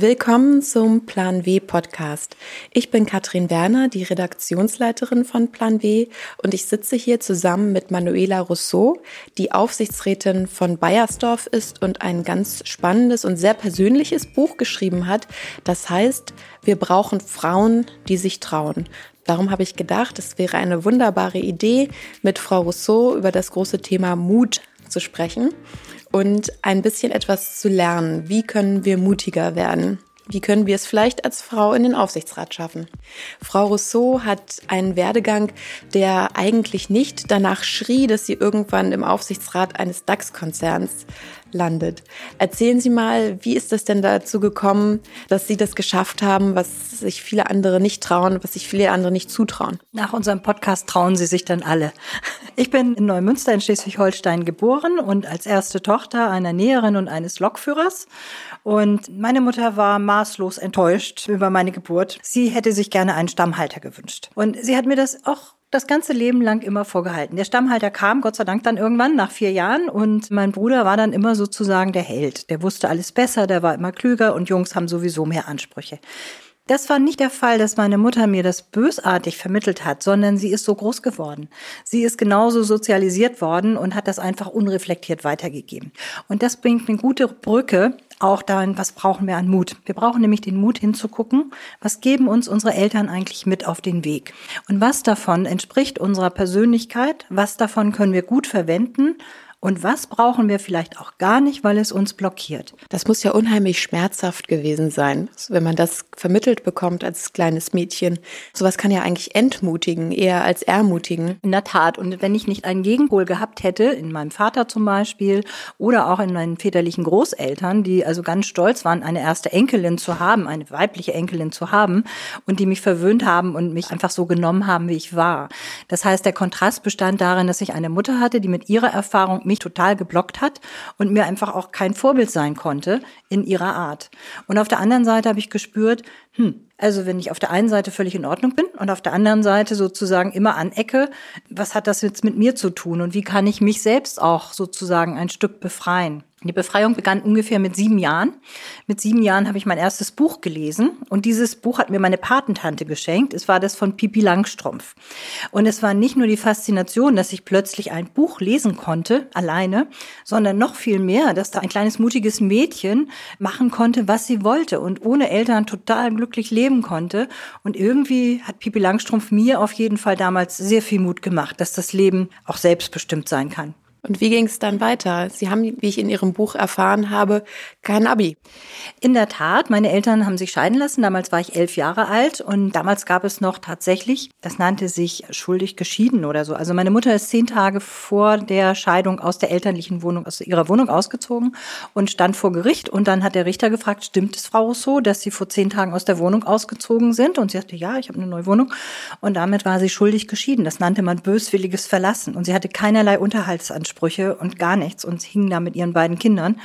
Willkommen zum Plan W Podcast. Ich bin Katrin Werner, die Redaktionsleiterin von Plan W und ich sitze hier zusammen mit Manuela Rousseau, die Aufsichtsrätin von Bayersdorf ist und ein ganz spannendes und sehr persönliches Buch geschrieben hat. Das heißt, wir brauchen Frauen, die sich trauen. Darum habe ich gedacht, es wäre eine wunderbare Idee, mit Frau Rousseau über das große Thema Mut zu sprechen und ein bisschen etwas zu lernen. Wie können wir mutiger werden? Wie können wir es vielleicht als Frau in den Aufsichtsrat schaffen? Frau Rousseau hat einen Werdegang, der eigentlich nicht danach schrie, dass sie irgendwann im Aufsichtsrat eines DAX-Konzerns landet. Erzählen Sie mal, wie ist es denn dazu gekommen, dass Sie das geschafft haben, was sich viele andere nicht trauen, was sich viele andere nicht zutrauen? Nach unserem Podcast trauen Sie sich dann alle. Ich bin in Neumünster in Schleswig-Holstein geboren und als erste Tochter einer Näherin und eines Lokführers. Und meine Mutter war maßlos enttäuscht über meine Geburt. Sie hätte sich gerne einen Stammhalter gewünscht. Und sie hat mir das auch das ganze Leben lang immer vorgehalten. Der Stammhalter kam, Gott sei Dank, dann irgendwann nach vier Jahren und mein Bruder war dann immer sozusagen der Held. Der wusste alles besser, der war immer klüger und Jungs haben sowieso mehr Ansprüche. Das war nicht der Fall, dass meine Mutter mir das bösartig vermittelt hat, sondern sie ist so groß geworden. Sie ist genauso sozialisiert worden und hat das einfach unreflektiert weitergegeben. Und das bringt eine gute Brücke auch darin, was brauchen wir an Mut. Wir brauchen nämlich den Mut hinzugucken, was geben uns unsere Eltern eigentlich mit auf den Weg. Und was davon entspricht unserer Persönlichkeit, was davon können wir gut verwenden und was brauchen wir vielleicht auch gar nicht, weil es uns blockiert. Das muss ja unheimlich schmerzhaft gewesen sein, wenn man das vermittelt bekommt als kleines Mädchen. Sowas kann ja eigentlich entmutigen, eher als ermutigen. In der Tat. Und wenn ich nicht einen Gegenpol gehabt hätte, in meinem Vater zum Beispiel, oder auch in meinen väterlichen Großeltern, die also ganz stolz waren, eine erste Enkelin zu haben, eine weibliche Enkelin zu haben, und die mich verwöhnt haben und mich einfach so genommen haben, wie ich war. Das heißt, der Kontrast bestand darin, dass ich eine Mutter hatte, die mit ihrer Erfahrung mich total geblockt hat und mir einfach auch kein Vorbild sein konnte in ihrer Art. Und auf der anderen Seite habe ich gespürt, hm, also wenn ich auf der einen Seite völlig in Ordnung bin und auf der anderen Seite sozusagen immer anecke, was hat das jetzt mit mir zu tun und wie kann ich mich selbst auch sozusagen ein Stück befreien? Die Befreiung begann ungefähr mit sieben Jahren. Mit sieben Jahren habe ich mein erstes Buch gelesen und dieses Buch hat mir meine Patentante geschenkt. Es war das von Pipi Langstrumpf. Und es war nicht nur die Faszination, dass ich plötzlich ein Buch lesen konnte, alleine, sondern noch viel mehr, dass da ein kleines mutiges Mädchen machen konnte, was sie wollte und ohne Eltern total glücklich leben konnte. Und irgendwie hat Pipi Langstrumpf mir auf jeden Fall damals sehr viel Mut gemacht, dass das Leben auch selbstbestimmt sein kann. Und wie ging es dann weiter? Sie haben, wie ich in Ihrem Buch erfahren habe, kein Abi. In der Tat, meine Eltern haben sich scheiden lassen. Damals war ich elf Jahre alt und damals gab es noch tatsächlich, das nannte sich schuldig geschieden oder so. Also meine Mutter ist zehn Tage vor der Scheidung aus der elterlichen Wohnung, aus ihrer Wohnung ausgezogen und stand vor Gericht. Und dann hat der Richter gefragt, stimmt es, Frau Rousseau, dass Sie vor zehn Tagen aus der Wohnung ausgezogen sind? Und sie sagte, ja, ich habe eine neue Wohnung. Und damit war sie schuldig geschieden. Das nannte man böswilliges Verlassen. Und sie hatte keinerlei Unterhaltsansprüche. Ansprüche und gar nichts und hing da mit ihren beiden Kindern.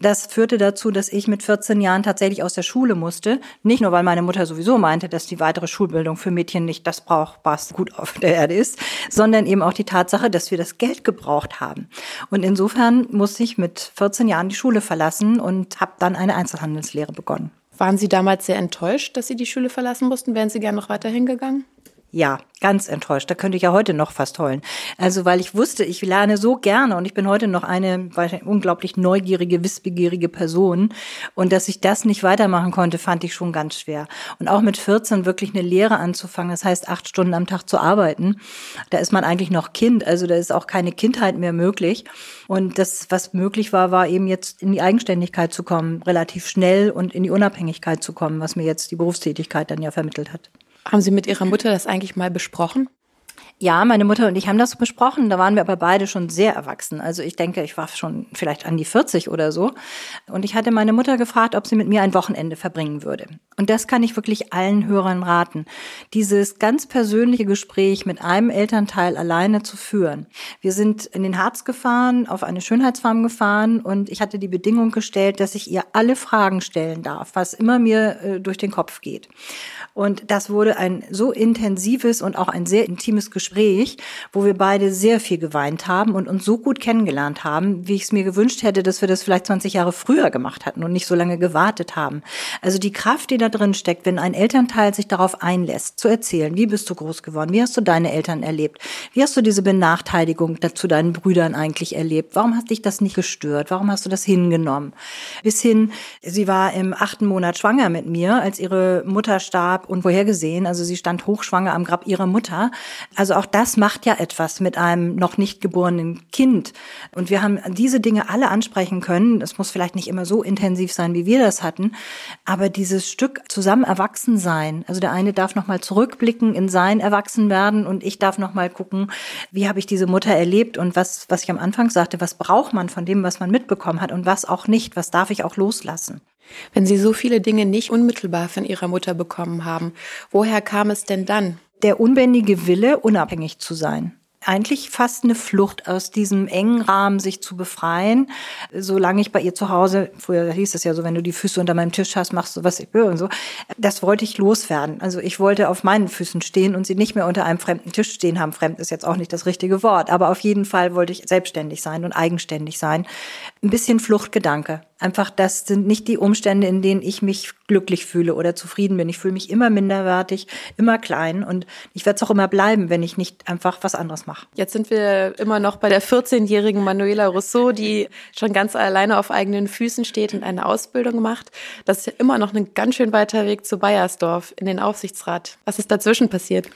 Das führte dazu, dass ich mit 14 Jahren tatsächlich aus der Schule musste. Nicht nur, weil meine Mutter sowieso meinte, dass die weitere Schulbildung für Mädchen nicht das braucht, was gut auf der Erde ist, sondern eben auch die Tatsache, dass wir das Geld gebraucht haben. Und insofern musste ich mit 14 Jahren die Schule verlassen und habe dann eine Einzelhandelslehre begonnen. Waren Sie damals sehr enttäuscht, dass Sie die Schule verlassen mussten? Wären Sie gern noch weiterhin gegangen? Ja, ganz enttäuscht. Da könnte ich ja heute noch fast heulen. Also, weil ich wusste, ich lerne so gerne und ich bin heute noch eine unglaublich neugierige, wissbegierige Person. Und dass ich das nicht weitermachen konnte, fand ich schon ganz schwer. Und auch mit 14 wirklich eine Lehre anzufangen, das heißt acht Stunden am Tag zu arbeiten, da ist man eigentlich noch Kind. Also, da ist auch keine Kindheit mehr möglich. Und das, was möglich war, war eben jetzt in die Eigenständigkeit zu kommen, relativ schnell und in die Unabhängigkeit zu kommen, was mir jetzt die Berufstätigkeit dann ja vermittelt hat. Haben Sie mit Ihrer Mutter das eigentlich mal besprochen? Ja, meine Mutter und ich haben das besprochen. Da waren wir aber beide schon sehr erwachsen. Also ich denke, ich war schon vielleicht an die 40 oder so. Und ich hatte meine Mutter gefragt, ob sie mit mir ein Wochenende verbringen würde. Und das kann ich wirklich allen Hörern raten. Dieses ganz persönliche Gespräch mit einem Elternteil alleine zu führen. Wir sind in den Harz gefahren, auf eine Schönheitsfarm gefahren und ich hatte die Bedingung gestellt, dass ich ihr alle Fragen stellen darf, was immer mir äh, durch den Kopf geht. Und das wurde ein so intensives und auch ein sehr intimes Gespräch Gespräch, wo wir beide sehr viel geweint haben und uns so gut kennengelernt haben, wie ich es mir gewünscht hätte, dass wir das vielleicht 20 Jahre früher gemacht hatten und nicht so lange gewartet haben. Also die Kraft, die da drin steckt, wenn ein Elternteil sich darauf einlässt, zu erzählen, wie bist du groß geworden, wie hast du deine Eltern erlebt, wie hast du diese Benachteiligung zu deinen Brüdern eigentlich erlebt, warum hat dich das nicht gestört, warum hast du das hingenommen, bis hin, sie war im achten Monat schwanger mit mir, als ihre Mutter starb und vorhergesehen, also sie stand hochschwanger am Grab ihrer Mutter. Also auch das macht ja etwas mit einem noch nicht geborenen Kind. Und wir haben diese Dinge alle ansprechen können. Es muss vielleicht nicht immer so intensiv sein, wie wir das hatten, aber dieses Stück zusammen erwachsen sein. Also der eine darf noch mal zurückblicken in sein Erwachsenwerden und ich darf noch mal gucken, wie habe ich diese Mutter erlebt und was was ich am Anfang sagte, was braucht man von dem, was man mitbekommen hat und was auch nicht, was darf ich auch loslassen. Wenn Sie so viele Dinge nicht unmittelbar von Ihrer Mutter bekommen haben, woher kam es denn dann? Der unbändige Wille, unabhängig zu sein eigentlich fast eine Flucht aus diesem engen Rahmen, sich zu befreien. Solange ich bei ihr zu Hause, früher hieß es ja so, wenn du die Füße unter meinem Tisch hast, machst du, was ich will und so. Das wollte ich loswerden. Also ich wollte auf meinen Füßen stehen und sie nicht mehr unter einem fremden Tisch stehen haben. Fremd ist jetzt auch nicht das richtige Wort, aber auf jeden Fall wollte ich selbstständig sein und eigenständig sein. Ein bisschen Fluchtgedanke. Einfach, das sind nicht die Umstände, in denen ich mich glücklich fühle oder zufrieden bin. Ich fühle mich immer minderwertig, immer klein und ich werde es auch immer bleiben, wenn ich nicht einfach was anderes mache. Jetzt sind wir immer noch bei der 14-jährigen Manuela Rousseau, die schon ganz alleine auf eigenen Füßen steht und eine Ausbildung macht. Das ist ja immer noch ein ganz schön weiter Weg zu Bayersdorf in den Aufsichtsrat. Was ist dazwischen passiert?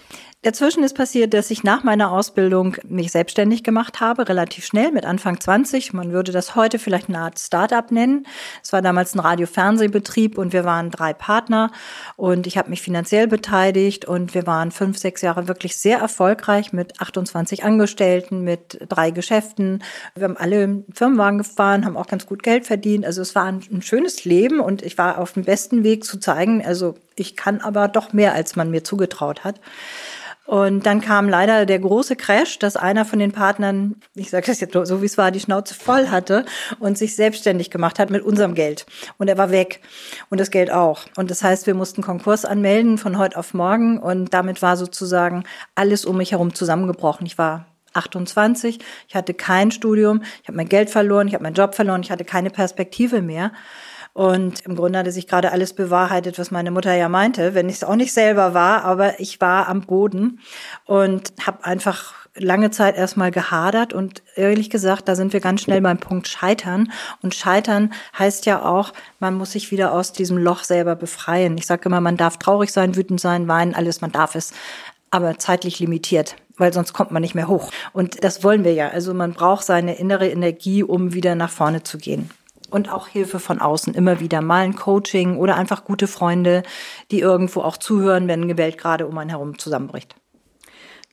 Dazwischen ist passiert, dass ich nach meiner Ausbildung mich selbstständig gemacht habe, relativ schnell mit Anfang 20. Man würde das heute vielleicht eine Art Start-up nennen. Es war damals ein Radio-Fernsehbetrieb und wir waren drei Partner und ich habe mich finanziell beteiligt und wir waren fünf, sechs Jahre wirklich sehr erfolgreich mit 28 Angestellten, mit drei Geschäften. Wir haben alle Firmenwagen gefahren, haben auch ganz gut Geld verdient. Also es war ein, ein schönes Leben und ich war auf dem besten Weg zu zeigen, also ich kann aber doch mehr, als man mir zugetraut hat. Und dann kam leider der große Crash, dass einer von den Partnern, ich sage das jetzt so wie es war, die Schnauze voll hatte und sich selbstständig gemacht hat mit unserem Geld. Und er war weg und das Geld auch. Und das heißt, wir mussten Konkurs anmelden von heute auf morgen und damit war sozusagen alles um mich herum zusammengebrochen. Ich war 28, ich hatte kein Studium, ich habe mein Geld verloren, ich habe meinen Job verloren, ich hatte keine Perspektive mehr. Und im Grunde hatte sich gerade alles bewahrheitet, was meine Mutter ja meinte, wenn ich es auch nicht selber war, aber ich war am Boden und habe einfach lange Zeit erstmal gehadert und ehrlich gesagt, da sind wir ganz schnell beim Punkt Scheitern. Und Scheitern heißt ja auch, man muss sich wieder aus diesem Loch selber befreien. Ich sage immer, man darf traurig sein, wütend sein, weinen, alles, man darf es, aber zeitlich limitiert weil sonst kommt man nicht mehr hoch. Und das wollen wir ja. Also man braucht seine innere Energie, um wieder nach vorne zu gehen und auch Hilfe von außen immer wieder mal ein Coaching oder einfach gute Freunde, die irgendwo auch zuhören, wenn eine Welt gerade um einen herum zusammenbricht.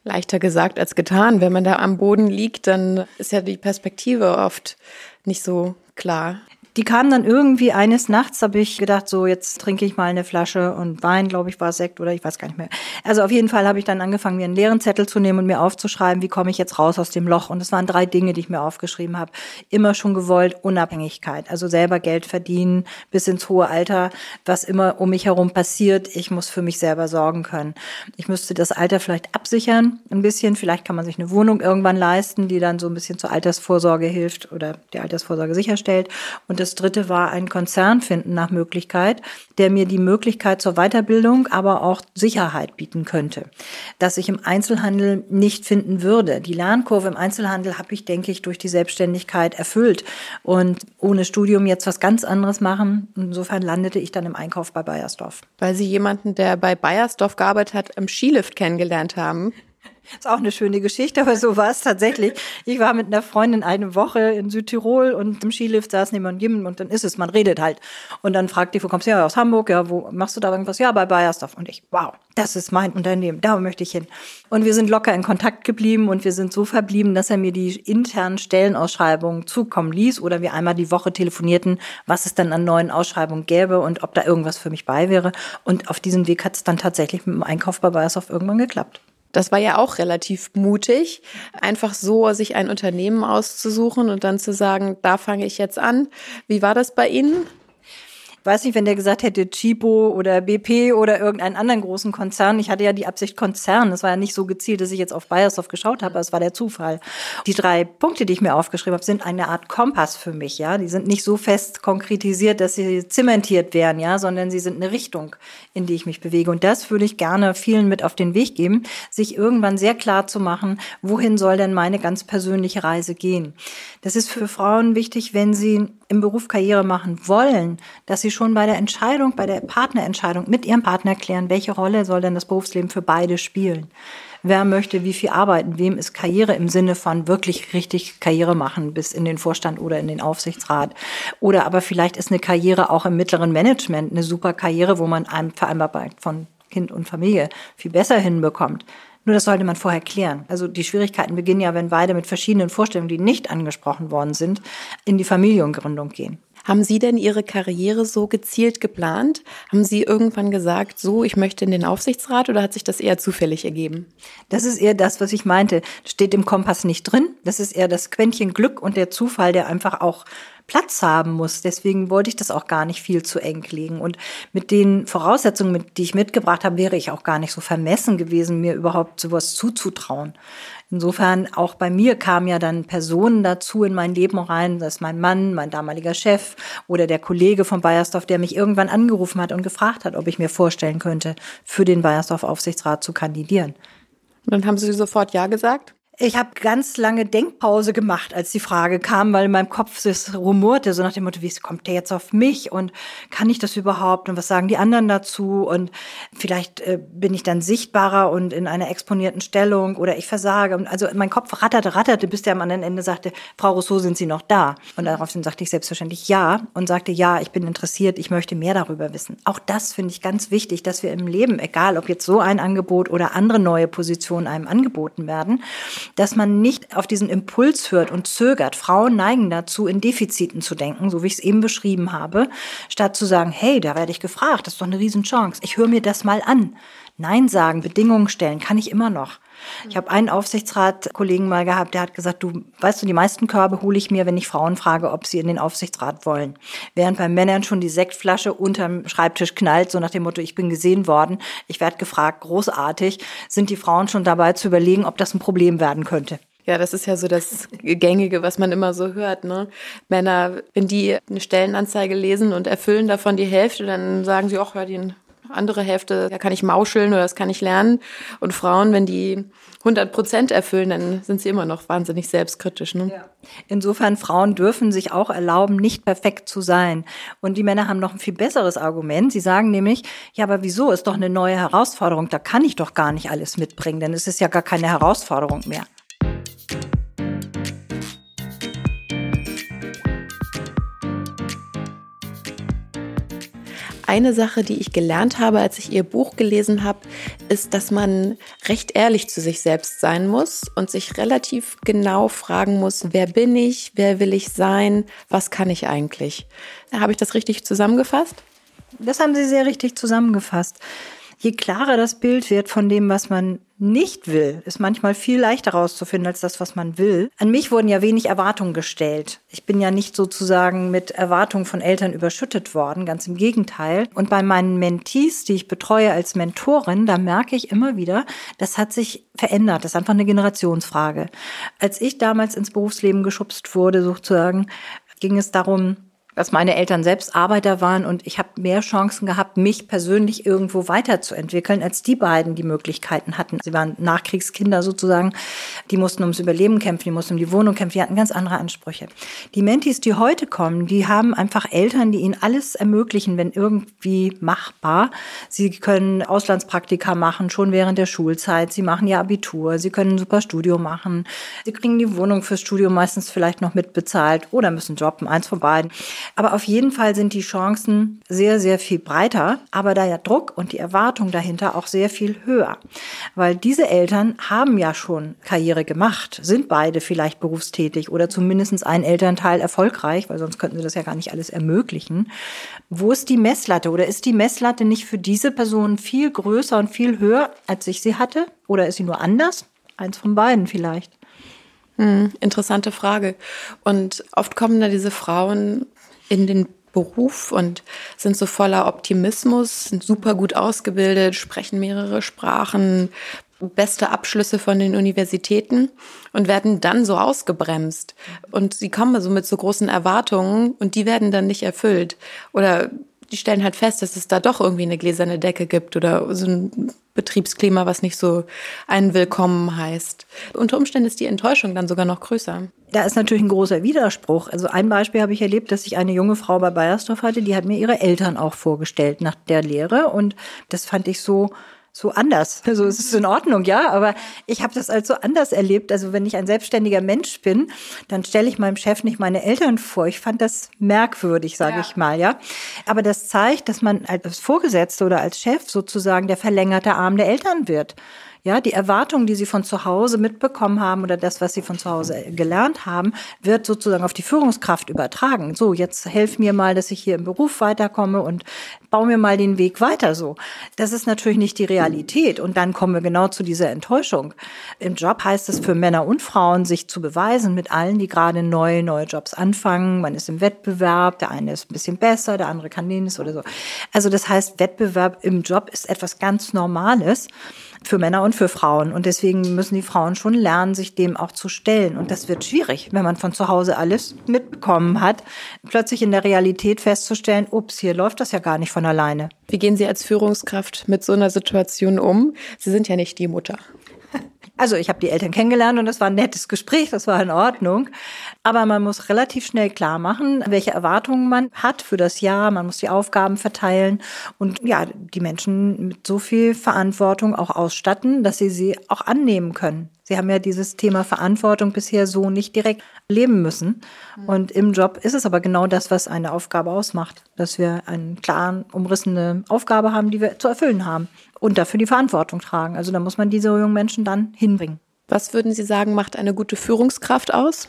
Leichter gesagt als getan. Wenn man da am Boden liegt, dann ist ja die Perspektive oft nicht so klar. Die kam dann irgendwie eines Nachts, habe ich gedacht, so jetzt trinke ich mal eine Flasche und Wein, glaube ich, war Sekt oder ich weiß gar nicht mehr. Also auf jeden Fall habe ich dann angefangen, mir einen leeren Zettel zu nehmen und mir aufzuschreiben, wie komme ich jetzt raus aus dem Loch. Und es waren drei Dinge, die ich mir aufgeschrieben habe. Immer schon gewollt, Unabhängigkeit, also selber Geld verdienen bis ins hohe Alter, was immer um mich herum passiert. Ich muss für mich selber sorgen können. Ich müsste das Alter vielleicht absichern, ein bisschen. Vielleicht kann man sich eine Wohnung irgendwann leisten, die dann so ein bisschen zur Altersvorsorge hilft oder die Altersvorsorge sicherstellt. Und das dritte war ein Konzern finden nach Möglichkeit, der mir die Möglichkeit zur Weiterbildung, aber auch Sicherheit bieten könnte, dass ich im Einzelhandel nicht finden würde. Die Lernkurve im Einzelhandel habe ich, denke ich, durch die Selbstständigkeit erfüllt und ohne Studium jetzt was ganz anderes machen. Insofern landete ich dann im Einkauf bei Bayersdorf. Weil Sie jemanden, der bei Bayersdorf gearbeitet hat, im Skilift kennengelernt haben. Ist auch eine schöne Geschichte, aber so war es tatsächlich. Ich war mit einer Freundin eine Woche in Südtirol und im Skilift saß neben jedem und dann ist es, man redet halt. Und dann fragt die, wo kommst du her? Aus Hamburg? Ja, wo machst du da irgendwas? Ja, bei Bayersdorf. Und ich, wow, das ist mein Unternehmen, da möchte ich hin. Und wir sind locker in Kontakt geblieben und wir sind so verblieben, dass er mir die internen Stellenausschreibungen zukommen ließ oder wir einmal die Woche telefonierten, was es dann an neuen Ausschreibungen gäbe und ob da irgendwas für mich bei wäre. Und auf diesem Weg hat es dann tatsächlich mit dem Einkauf bei Bayersdorf irgendwann geklappt. Das war ja auch relativ mutig, einfach so sich ein Unternehmen auszusuchen und dann zu sagen, da fange ich jetzt an. Wie war das bei Ihnen? Weiß nicht, wenn der gesagt hätte Chipo oder BP oder irgendeinen anderen großen Konzern. Ich hatte ja die Absicht Konzern. Es war ja nicht so gezielt, dass ich jetzt auf Bayersdorf geschaut habe, es war der Zufall. Die drei Punkte, die ich mir aufgeschrieben habe, sind eine Art Kompass für mich, ja. Die sind nicht so fest konkretisiert, dass sie zementiert werden, ja, sondern sie sind eine Richtung, in die ich mich bewege. Und das würde ich gerne vielen mit auf den Weg geben, sich irgendwann sehr klar zu machen, wohin soll denn meine ganz persönliche Reise gehen. Das ist für Frauen wichtig, wenn sie im Beruf Karriere machen wollen, dass sie schon bei der Entscheidung, bei der Partnerentscheidung mit ihrem Partner klären, welche Rolle soll denn das Berufsleben für beide spielen. Wer möchte wie viel arbeiten? Wem ist Karriere im Sinne von wirklich richtig Karriere machen bis in den Vorstand oder in den Aufsichtsrat? Oder aber vielleicht ist eine Karriere auch im mittleren Management eine super Karriere, wo man einem Vereinbarkeit von Kind und Familie viel besser hinbekommt. Nur das sollte man vorher klären. Also die Schwierigkeiten beginnen ja, wenn beide mit verschiedenen Vorstellungen, die nicht angesprochen worden sind, in die Familiengründung gehen. Haben Sie denn Ihre Karriere so gezielt geplant? Haben Sie irgendwann gesagt, so, ich möchte in den Aufsichtsrat oder hat sich das eher zufällig ergeben? Das ist eher das, was ich meinte. Steht im Kompass nicht drin. Das ist eher das Quäntchen Glück und der Zufall, der einfach auch Platz haben muss. Deswegen wollte ich das auch gar nicht viel zu eng legen. Und mit den Voraussetzungen, die ich mitgebracht habe, wäre ich auch gar nicht so vermessen gewesen, mir überhaupt sowas zuzutrauen. Insofern auch bei mir kamen ja dann Personen dazu in mein Leben rein, das ist mein Mann, mein damaliger Chef oder der Kollege von Bayersdorf, der mich irgendwann angerufen hat und gefragt hat, ob ich mir vorstellen könnte, für den Bayersdorf Aufsichtsrat zu kandidieren. Und dann haben Sie sofort Ja gesagt? Ich habe ganz lange Denkpause gemacht, als die Frage kam, weil in meinem Kopf es rumorte, so nach dem Motto, wie kommt der jetzt auf mich und kann ich das überhaupt und was sagen die anderen dazu und vielleicht äh, bin ich dann sichtbarer und in einer exponierten Stellung oder ich versage. Und also mein Kopf ratterte, ratterte, bis der am anderen Ende sagte, Frau Rousseau, sind Sie noch da? Und daraufhin sagte ich selbstverständlich ja und sagte, ja, ich bin interessiert, ich möchte mehr darüber wissen. Auch das finde ich ganz wichtig, dass wir im Leben, egal ob jetzt so ein Angebot oder andere neue Positionen einem angeboten werden, dass man nicht auf diesen Impuls hört und zögert. Frauen neigen dazu, in Defiziten zu denken, so wie ich es eben beschrieben habe, statt zu sagen, hey, da werde ich gefragt, das ist doch eine Riesenchance. Ich höre mir das mal an. Nein sagen, Bedingungen stellen, kann ich immer noch. Ich habe einen Aufsichtsratkollegen mal gehabt, der hat gesagt, du weißt du, die meisten Körbe hole ich mir, wenn ich Frauen frage, ob sie in den Aufsichtsrat wollen. Während beim Männern schon die Sektflasche unterm Schreibtisch knallt, so nach dem Motto, ich bin gesehen worden, ich werde gefragt, großartig, sind die Frauen schon dabei zu überlegen, ob das ein Problem werden könnte. Ja, das ist ja so das Gängige, was man immer so hört. Ne? Männer, wenn die eine Stellenanzeige lesen und erfüllen davon die Hälfte, dann sagen sie, ach, ja, die andere Hälfte, da kann ich mauscheln oder das kann ich lernen. Und Frauen, wenn die 100 Prozent erfüllen, dann sind sie immer noch wahnsinnig selbstkritisch. Ne? Ja. Insofern, Frauen dürfen sich auch erlauben, nicht perfekt zu sein. Und die Männer haben noch ein viel besseres Argument. Sie sagen nämlich, ja, aber wieso ist doch eine neue Herausforderung? Da kann ich doch gar nicht alles mitbringen, denn es ist ja gar keine Herausforderung mehr. Eine Sache, die ich gelernt habe, als ich ihr Buch gelesen habe, ist, dass man recht ehrlich zu sich selbst sein muss und sich relativ genau fragen muss, wer bin ich, wer will ich sein, was kann ich eigentlich. Habe ich das richtig zusammengefasst? Das haben Sie sehr richtig zusammengefasst. Je klarer das Bild wird von dem, was man nicht will, ist manchmal viel leichter herauszufinden als das, was man will. An mich wurden ja wenig Erwartungen gestellt. Ich bin ja nicht sozusagen mit Erwartungen von Eltern überschüttet worden, ganz im Gegenteil. Und bei meinen Mentees, die ich betreue als Mentorin, da merke ich immer wieder, das hat sich verändert. Das ist einfach eine Generationsfrage. Als ich damals ins Berufsleben geschubst wurde, sozusagen, ging es darum, dass meine Eltern selbst Arbeiter waren und ich habe mehr Chancen gehabt, mich persönlich irgendwo weiterzuentwickeln, als die beiden die Möglichkeiten hatten. Sie waren Nachkriegskinder sozusagen, die mussten ums Überleben kämpfen, die mussten um die Wohnung kämpfen, die hatten ganz andere Ansprüche. Die Mentis, die heute kommen, die haben einfach Eltern, die ihnen alles ermöglichen, wenn irgendwie machbar. Sie können Auslandspraktika machen, schon während der Schulzeit, sie machen ihr Abitur, sie können ein super Studium machen, sie kriegen die Wohnung fürs Studium meistens vielleicht noch mitbezahlt oder müssen jobben, eins von beiden. Aber auf jeden Fall sind die Chancen sehr, sehr viel breiter, aber der Druck und die Erwartung dahinter auch sehr viel höher. Weil diese Eltern haben ja schon Karriere gemacht, sind beide vielleicht berufstätig oder zumindest ein Elternteil erfolgreich, weil sonst könnten sie das ja gar nicht alles ermöglichen. Wo ist die Messlatte oder ist die Messlatte nicht für diese Person viel größer und viel höher, als ich sie hatte? Oder ist sie nur anders? Eins von beiden vielleicht. Hm, interessante Frage. Und oft kommen da diese Frauen in den Beruf und sind so voller Optimismus, sind super gut ausgebildet, sprechen mehrere Sprachen, beste Abschlüsse von den Universitäten und werden dann so ausgebremst. Und sie kommen so mit so großen Erwartungen und die werden dann nicht erfüllt. Oder die stellen halt fest, dass es da doch irgendwie eine gläserne Decke gibt oder so ein Betriebsklima, was nicht so einen willkommen heißt. Unter Umständen ist die Enttäuschung dann sogar noch größer. Da ist natürlich ein großer Widerspruch. Also ein Beispiel habe ich erlebt, dass ich eine junge Frau bei Bayersdorf hatte, die hat mir ihre Eltern auch vorgestellt nach der Lehre und das fand ich so so anders. Also es ist in Ordnung, ja, aber ich habe das als so anders erlebt. Also wenn ich ein selbstständiger Mensch bin, dann stelle ich meinem Chef nicht meine Eltern vor. Ich fand das merkwürdig, sage ja. ich mal, ja. Aber das zeigt, dass man als Vorgesetzte oder als Chef sozusagen der verlängerte Arm der Eltern wird. Ja, die Erwartungen, die sie von zu Hause mitbekommen haben oder das, was sie von zu Hause gelernt haben, wird sozusagen auf die Führungskraft übertragen. So, jetzt helf mir mal, dass ich hier im Beruf weiterkomme und baue mir mal den Weg weiter so. Das ist natürlich nicht die Realität. Und dann kommen wir genau zu dieser Enttäuschung. Im Job heißt es für Männer und Frauen, sich zu beweisen mit allen, die gerade neu, neue Jobs anfangen. Man ist im Wettbewerb. Der eine ist ein bisschen besser, der andere kann den oder so. Also das heißt, Wettbewerb im Job ist etwas ganz Normales für Männer und für Frauen. Und deswegen müssen die Frauen schon lernen, sich dem auch zu stellen. Und das wird schwierig, wenn man von zu Hause alles mitbekommen hat, plötzlich in der Realität festzustellen, ups, hier läuft das ja gar nicht von alleine. Wie gehen Sie als Führungskraft mit so einer Situation um? Sie sind ja nicht die Mutter. Also ich habe die Eltern kennengelernt und das war ein nettes Gespräch, das war in Ordnung. Aber man muss relativ schnell klar machen, welche Erwartungen man hat für das Jahr. Man muss die Aufgaben verteilen und ja, die Menschen mit so viel Verantwortung auch ausstatten, dass sie sie auch annehmen können. Sie haben ja dieses Thema Verantwortung bisher so nicht direkt leben müssen. Und im Job ist es aber genau das, was eine Aufgabe ausmacht, dass wir eine klaren, umrissene Aufgabe haben, die wir zu erfüllen haben und dafür die Verantwortung tragen. Also da muss man diese jungen Menschen dann hinbringen. Was würden Sie sagen, macht eine gute Führungskraft aus?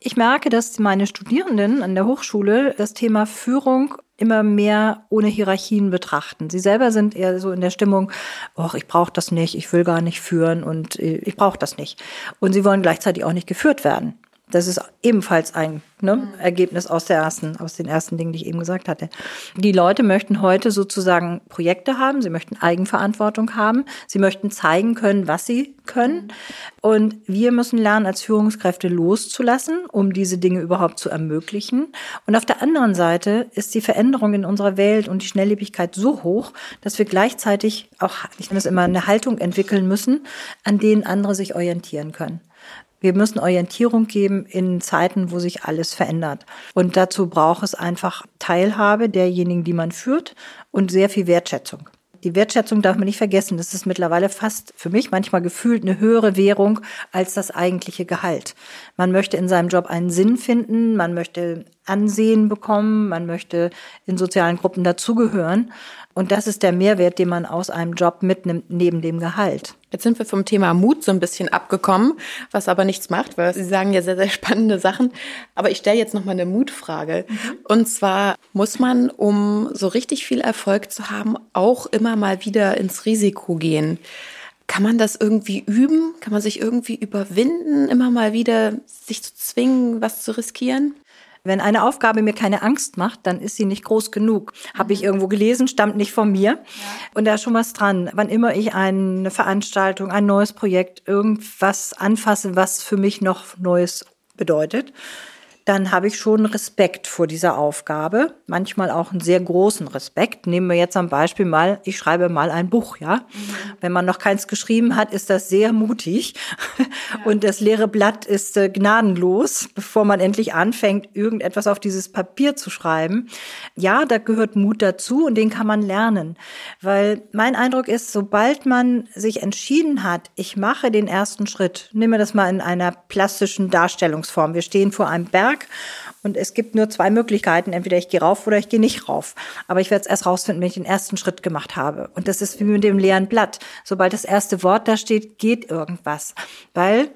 Ich merke, dass meine Studierenden an der Hochschule das Thema Führung immer mehr ohne Hierarchien betrachten. Sie selber sind eher so in der Stimmung, oh, ich brauche das nicht, ich will gar nicht führen und äh, ich brauche das nicht. Und sie wollen gleichzeitig auch nicht geführt werden. Das ist ebenfalls ein ne, mhm. Ergebnis aus der ersten, aus den ersten Dingen, die ich eben gesagt hatte. Die Leute möchten heute sozusagen Projekte haben, sie möchten Eigenverantwortung haben, sie möchten zeigen können, was sie können. Und wir müssen lernen, als Führungskräfte loszulassen, um diese Dinge überhaupt zu ermöglichen. Und auf der anderen Seite ist die Veränderung in unserer Welt und die Schnelllebigkeit so hoch, dass wir gleichzeitig auch, ich nenne es immer, eine Haltung entwickeln müssen, an denen andere sich orientieren können. Wir müssen Orientierung geben in Zeiten, wo sich alles verändert. Und dazu braucht es einfach Teilhabe derjenigen, die man führt und sehr viel Wertschätzung. Die Wertschätzung darf man nicht vergessen. Das ist mittlerweile fast für mich manchmal gefühlt eine höhere Währung als das eigentliche Gehalt. Man möchte in seinem Job einen Sinn finden, man möchte Ansehen bekommen, man möchte in sozialen Gruppen dazugehören. Und das ist der Mehrwert, den man aus einem Job mitnimmt neben dem Gehalt. Jetzt sind wir vom Thema Mut so ein bisschen abgekommen, was aber nichts macht, weil Sie sagen ja sehr, sehr spannende Sachen. Aber ich stelle jetzt noch mal eine Mutfrage. Mhm. Und zwar muss man, um so richtig viel Erfolg zu haben, auch immer mal wieder ins Risiko gehen. Kann man das irgendwie üben? Kann man sich irgendwie überwinden, immer mal wieder sich zu zwingen, was zu riskieren? Wenn eine Aufgabe mir keine Angst macht, dann ist sie nicht groß genug. Mhm. Habe ich irgendwo gelesen, stammt nicht von mir. Ja. Und da ist schon was dran. Wann immer ich eine Veranstaltung, ein neues Projekt, irgendwas anfasse, was für mich noch Neues bedeutet, dann habe ich schon Respekt vor dieser Aufgabe, manchmal auch einen sehr großen Respekt. Nehmen wir jetzt am Beispiel mal, ich schreibe mal ein Buch, ja. Mhm. Wenn man noch keins geschrieben hat, ist das sehr mutig ja. und das leere Blatt ist äh, gnadenlos, bevor man endlich anfängt, irgendetwas auf dieses Papier zu schreiben. Ja, da gehört Mut dazu und den kann man lernen, weil mein Eindruck ist, sobald man sich entschieden hat, ich mache den ersten Schritt, nehmen wir das mal in einer plastischen Darstellungsform. Wir stehen vor einem Berg Berg. Und es gibt nur zwei Möglichkeiten. Entweder ich gehe rauf oder ich gehe nicht rauf. Aber ich werde es erst rausfinden, wenn ich den ersten Schritt gemacht habe. Und das ist wie mit dem leeren Blatt. Sobald das erste Wort da steht, geht irgendwas. Weil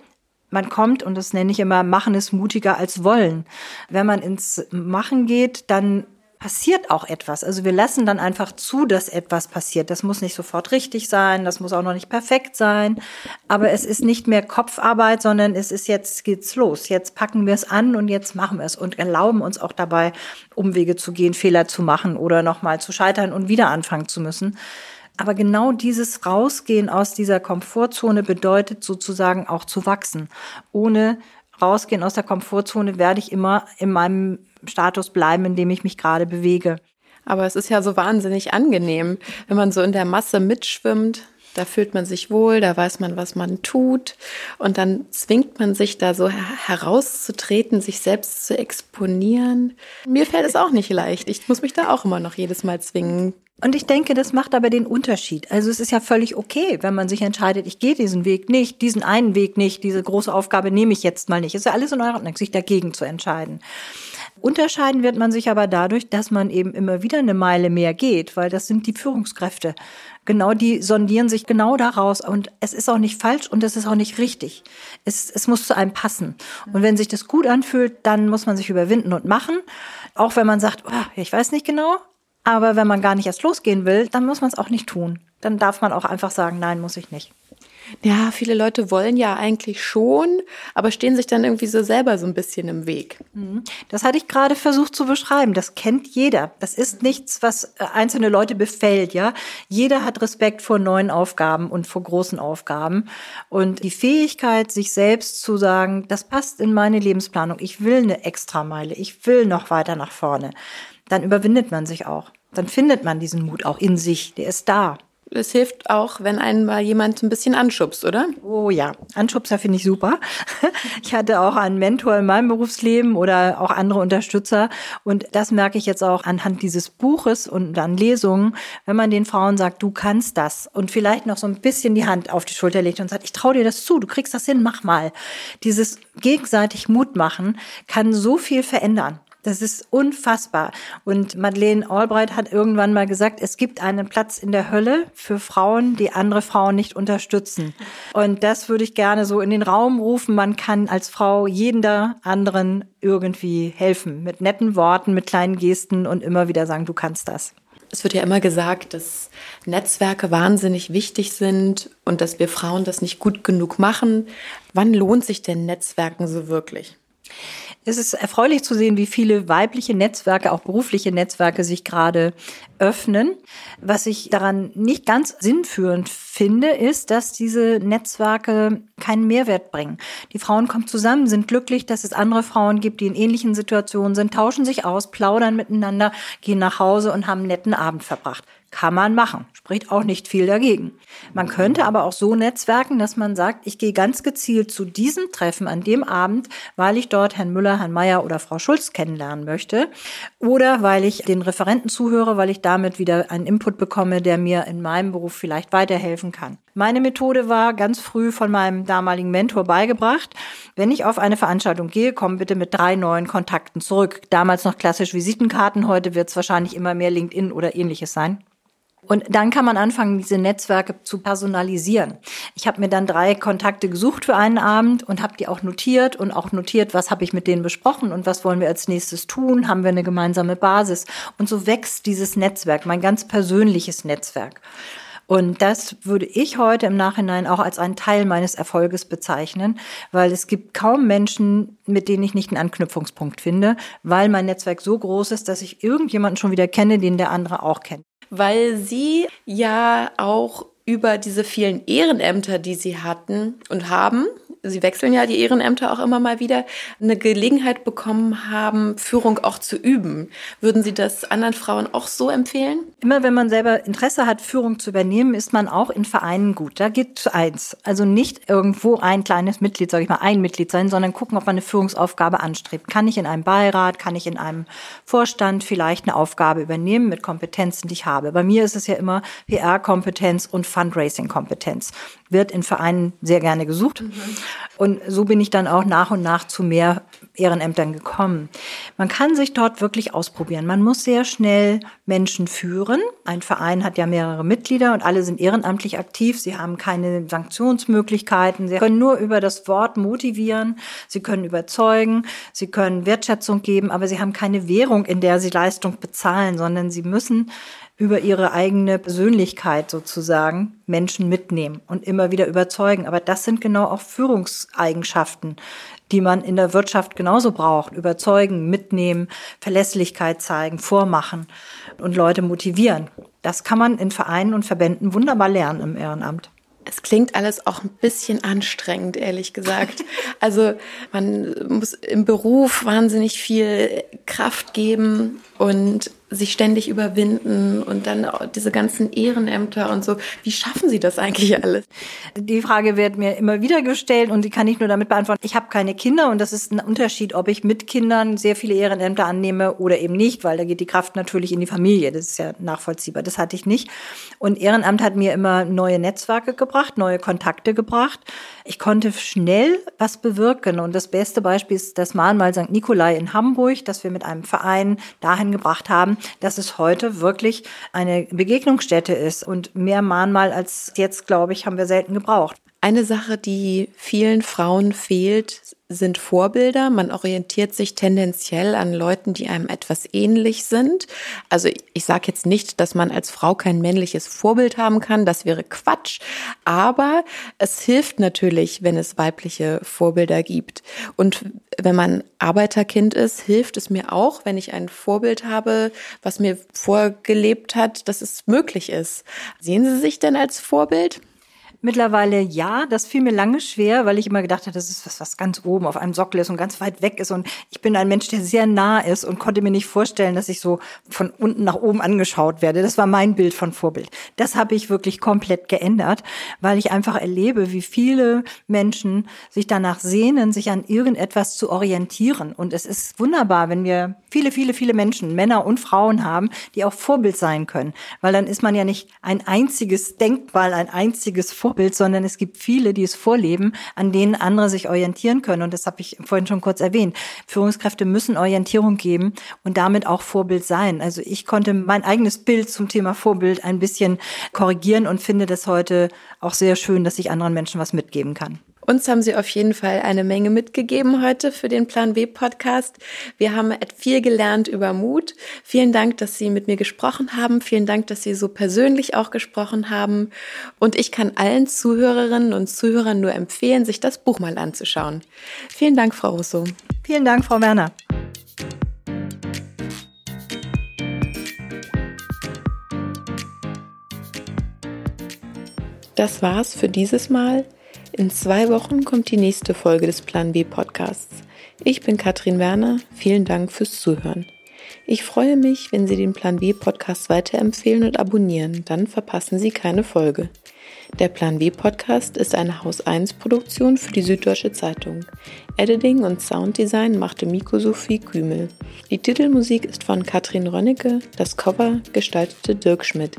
man kommt, und das nenne ich immer, machen ist mutiger als wollen. Wenn man ins Machen geht, dann passiert auch etwas. Also wir lassen dann einfach zu, dass etwas passiert. Das muss nicht sofort richtig sein, das muss auch noch nicht perfekt sein, aber es ist nicht mehr Kopfarbeit, sondern es ist jetzt geht's los. Jetzt packen wir es an und jetzt machen wir es und erlauben uns auch dabei Umwege zu gehen, Fehler zu machen oder nochmal zu scheitern und wieder anfangen zu müssen. Aber genau dieses Rausgehen aus dieser Komfortzone bedeutet sozusagen auch zu wachsen. Ohne rausgehen aus der Komfortzone werde ich immer in meinem Status bleiben, in dem ich mich gerade bewege. Aber es ist ja so wahnsinnig angenehm, wenn man so in der Masse mitschwimmt. Da fühlt man sich wohl, da weiß man, was man tut. Und dann zwingt man sich da so herauszutreten, sich selbst zu exponieren. Mir fällt es auch nicht leicht. Ich muss mich da auch immer noch jedes Mal zwingen. Und ich denke, das macht aber den Unterschied. Also es ist ja völlig okay, wenn man sich entscheidet, ich gehe diesen Weg nicht, diesen einen Weg nicht, diese große Aufgabe nehme ich jetzt mal nicht. Es ist ja alles in Ordnung, sich dagegen zu entscheiden. Unterscheiden wird man sich aber dadurch, dass man eben immer wieder eine Meile mehr geht, weil das sind die Führungskräfte. Genau, die sondieren sich genau daraus und es ist auch nicht falsch und es ist auch nicht richtig. Es, es muss zu einem passen. Und wenn sich das gut anfühlt, dann muss man sich überwinden und machen. Auch wenn man sagt, oh, ich weiß nicht genau, aber wenn man gar nicht erst losgehen will, dann muss man es auch nicht tun. Dann darf man auch einfach sagen, nein, muss ich nicht. Ja, viele Leute wollen ja eigentlich schon, aber stehen sich dann irgendwie so selber so ein bisschen im Weg. Mhm. Das hatte ich gerade versucht zu beschreiben. Das kennt jeder. Das ist nichts, was äh, einzelne Leute befällt, ja. Jeder hat Respekt vor neuen Aufgaben und vor großen Aufgaben. Und die Fähigkeit, sich selbst zu sagen, das passt in meine Lebensplanung. Ich will eine Extrameile. Ich will noch weiter nach vorne. Dann überwindet man sich auch dann findet man diesen Mut auch in sich. Der ist da. Es hilft auch, wenn einen mal jemand ein bisschen anschubst, oder? Oh ja, Anschubser finde ich super. Ich hatte auch einen Mentor in meinem Berufsleben oder auch andere Unterstützer. Und das merke ich jetzt auch anhand dieses Buches und an Lesungen, wenn man den Frauen sagt, du kannst das und vielleicht noch so ein bisschen die Hand auf die Schulter legt und sagt, ich traue dir das zu, du kriegst das hin, mach mal. Dieses gegenseitig Mut machen kann so viel verändern. Das ist unfassbar. Und Madeleine Albright hat irgendwann mal gesagt, es gibt einen Platz in der Hölle für Frauen, die andere Frauen nicht unterstützen. Und das würde ich gerne so in den Raum rufen. Man kann als Frau jeder anderen irgendwie helfen. Mit netten Worten, mit kleinen Gesten und immer wieder sagen, du kannst das. Es wird ja immer gesagt, dass Netzwerke wahnsinnig wichtig sind und dass wir Frauen das nicht gut genug machen. Wann lohnt sich denn Netzwerken so wirklich? Es ist erfreulich zu sehen, wie viele weibliche Netzwerke, auch berufliche Netzwerke sich gerade öffnen. Was ich daran nicht ganz sinnführend finde, ist, dass diese Netzwerke keinen Mehrwert bringen. Die Frauen kommen zusammen, sind glücklich, dass es andere Frauen gibt, die in ähnlichen Situationen sind, tauschen sich aus, plaudern miteinander, gehen nach Hause und haben einen netten Abend verbracht. Kann man machen. Spricht auch nicht viel dagegen. Man könnte aber auch so netzwerken, dass man sagt, ich gehe ganz gezielt zu diesem Treffen an dem Abend, weil ich dort Herrn Müller, Herrn Meier oder Frau Schulz kennenlernen möchte. Oder weil ich den Referenten zuhöre, weil ich damit wieder einen Input bekomme, der mir in meinem Beruf vielleicht weiterhelfen kann. Meine Methode war ganz früh von meinem damaligen Mentor beigebracht. Wenn ich auf eine Veranstaltung gehe, komm bitte mit drei neuen Kontakten zurück. Damals noch klassisch Visitenkarten, heute wird es wahrscheinlich immer mehr LinkedIn oder ähnliches sein. Und dann kann man anfangen, diese Netzwerke zu personalisieren. Ich habe mir dann drei Kontakte gesucht für einen Abend und habe die auch notiert und auch notiert, was habe ich mit denen besprochen und was wollen wir als nächstes tun, haben wir eine gemeinsame Basis. Und so wächst dieses Netzwerk, mein ganz persönliches Netzwerk. Und das würde ich heute im Nachhinein auch als einen Teil meines Erfolges bezeichnen, weil es gibt kaum Menschen, mit denen ich nicht einen Anknüpfungspunkt finde, weil mein Netzwerk so groß ist, dass ich irgendjemanden schon wieder kenne, den der andere auch kennt. Weil sie ja auch über diese vielen Ehrenämter, die sie hatten und haben, Sie wechseln ja die Ehrenämter auch immer mal wieder, eine Gelegenheit bekommen haben, Führung auch zu üben. Würden Sie das anderen Frauen auch so empfehlen? Immer wenn man selber Interesse hat, Führung zu übernehmen, ist man auch in Vereinen gut. Da geht eins. Also nicht irgendwo ein kleines Mitglied, sage ich mal, ein Mitglied sein, sondern gucken, ob man eine Führungsaufgabe anstrebt. Kann ich in einem Beirat, kann ich in einem Vorstand vielleicht eine Aufgabe übernehmen mit Kompetenzen, die ich habe. Bei mir ist es ja immer PR-Kompetenz und Fundraising-Kompetenz wird in Vereinen sehr gerne gesucht. Mhm. Und so bin ich dann auch nach und nach zu mehr Ehrenämtern gekommen. Man kann sich dort wirklich ausprobieren. Man muss sehr schnell Menschen führen. Ein Verein hat ja mehrere Mitglieder und alle sind ehrenamtlich aktiv. Sie haben keine Sanktionsmöglichkeiten. Sie können nur über das Wort motivieren. Sie können überzeugen. Sie können Wertschätzung geben, aber sie haben keine Währung, in der sie Leistung bezahlen, sondern sie müssen über ihre eigene Persönlichkeit sozusagen Menschen mitnehmen und immer wieder überzeugen. Aber das sind genau auch Führungseigenschaften, die man in der Wirtschaft genauso braucht. Überzeugen, mitnehmen, Verlässlichkeit zeigen, vormachen und Leute motivieren. Das kann man in Vereinen und Verbänden wunderbar lernen im Ehrenamt. Es klingt alles auch ein bisschen anstrengend, ehrlich gesagt. Also man muss im Beruf wahnsinnig viel Kraft geben und sich ständig überwinden und dann diese ganzen Ehrenämter und so. Wie schaffen Sie das eigentlich alles? Die Frage wird mir immer wieder gestellt und die kann ich nur damit beantworten. Ich habe keine Kinder und das ist ein Unterschied, ob ich mit Kindern sehr viele Ehrenämter annehme oder eben nicht, weil da geht die Kraft natürlich in die Familie. Das ist ja nachvollziehbar. Das hatte ich nicht. Und Ehrenamt hat mir immer neue Netzwerke gebracht, neue Kontakte gebracht. Ich konnte schnell was bewirken und das beste Beispiel ist das Mahnmal St. Nikolai in Hamburg, das wir mit einem Verein dahin gebracht haben, dass es heute wirklich eine Begegnungsstätte ist und mehr Mahnmal als jetzt, glaube ich, haben wir selten gebraucht. Eine Sache, die vielen Frauen fehlt, sind Vorbilder. Man orientiert sich tendenziell an Leuten, die einem etwas ähnlich sind. Also ich sage jetzt nicht, dass man als Frau kein männliches Vorbild haben kann, das wäre Quatsch. Aber es hilft natürlich, wenn es weibliche Vorbilder gibt. Und wenn man Arbeiterkind ist, hilft es mir auch, wenn ich ein Vorbild habe, was mir vorgelebt hat, dass es möglich ist. Sehen Sie sich denn als Vorbild? Mittlerweile ja, das fiel mir lange schwer, weil ich immer gedacht habe, das ist was, was ganz oben auf einem Sockel ist und ganz weit weg ist. Und ich bin ein Mensch, der sehr nah ist und konnte mir nicht vorstellen, dass ich so von unten nach oben angeschaut werde. Das war mein Bild von Vorbild. Das habe ich wirklich komplett geändert, weil ich einfach erlebe, wie viele Menschen sich danach sehnen, sich an irgendetwas zu orientieren. Und es ist wunderbar, wenn wir viele, viele, viele Menschen, Männer und Frauen haben, die auch Vorbild sein können. Weil dann ist man ja nicht ein einziges Denkmal, ein einziges Vorbild Vorbild, sondern es gibt viele, die es vorleben, an denen andere sich orientieren können. Und das habe ich vorhin schon kurz erwähnt. Führungskräfte müssen Orientierung geben und damit auch Vorbild sein. Also ich konnte mein eigenes Bild zum Thema Vorbild ein bisschen korrigieren und finde das heute auch sehr schön, dass ich anderen Menschen was mitgeben kann. Uns haben Sie auf jeden Fall eine Menge mitgegeben heute für den Plan B Podcast. Wir haben viel gelernt über Mut. Vielen Dank, dass Sie mit mir gesprochen haben. Vielen Dank, dass Sie so persönlich auch gesprochen haben. Und ich kann allen Zuhörerinnen und Zuhörern nur empfehlen, sich das Buch mal anzuschauen. Vielen Dank, Frau Russo. Vielen Dank, Frau Werner. Das war's für dieses Mal. In zwei Wochen kommt die nächste Folge des Plan B Podcasts. Ich bin Katrin Werner. Vielen Dank fürs Zuhören. Ich freue mich, wenn Sie den Plan B Podcast weiterempfehlen und abonnieren. Dann verpassen Sie keine Folge. Der Plan B Podcast ist eine Haus 1 Produktion für die Süddeutsche Zeitung. Editing und Sounddesign machte Miko Sophie Kümel. Die Titelmusik ist von Katrin Rönnecke, das Cover gestaltete Dirk Schmidt.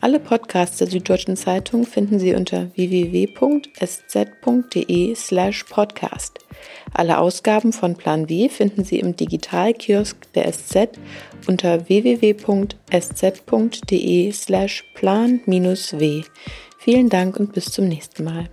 Alle Podcasts der Süddeutschen Zeitung finden Sie unter www.sz.de/slash podcast. Alle Ausgaben von Plan W finden Sie im Digitalkiosk der SZ unter www.sz.de/slash plan-w. Vielen Dank und bis zum nächsten Mal.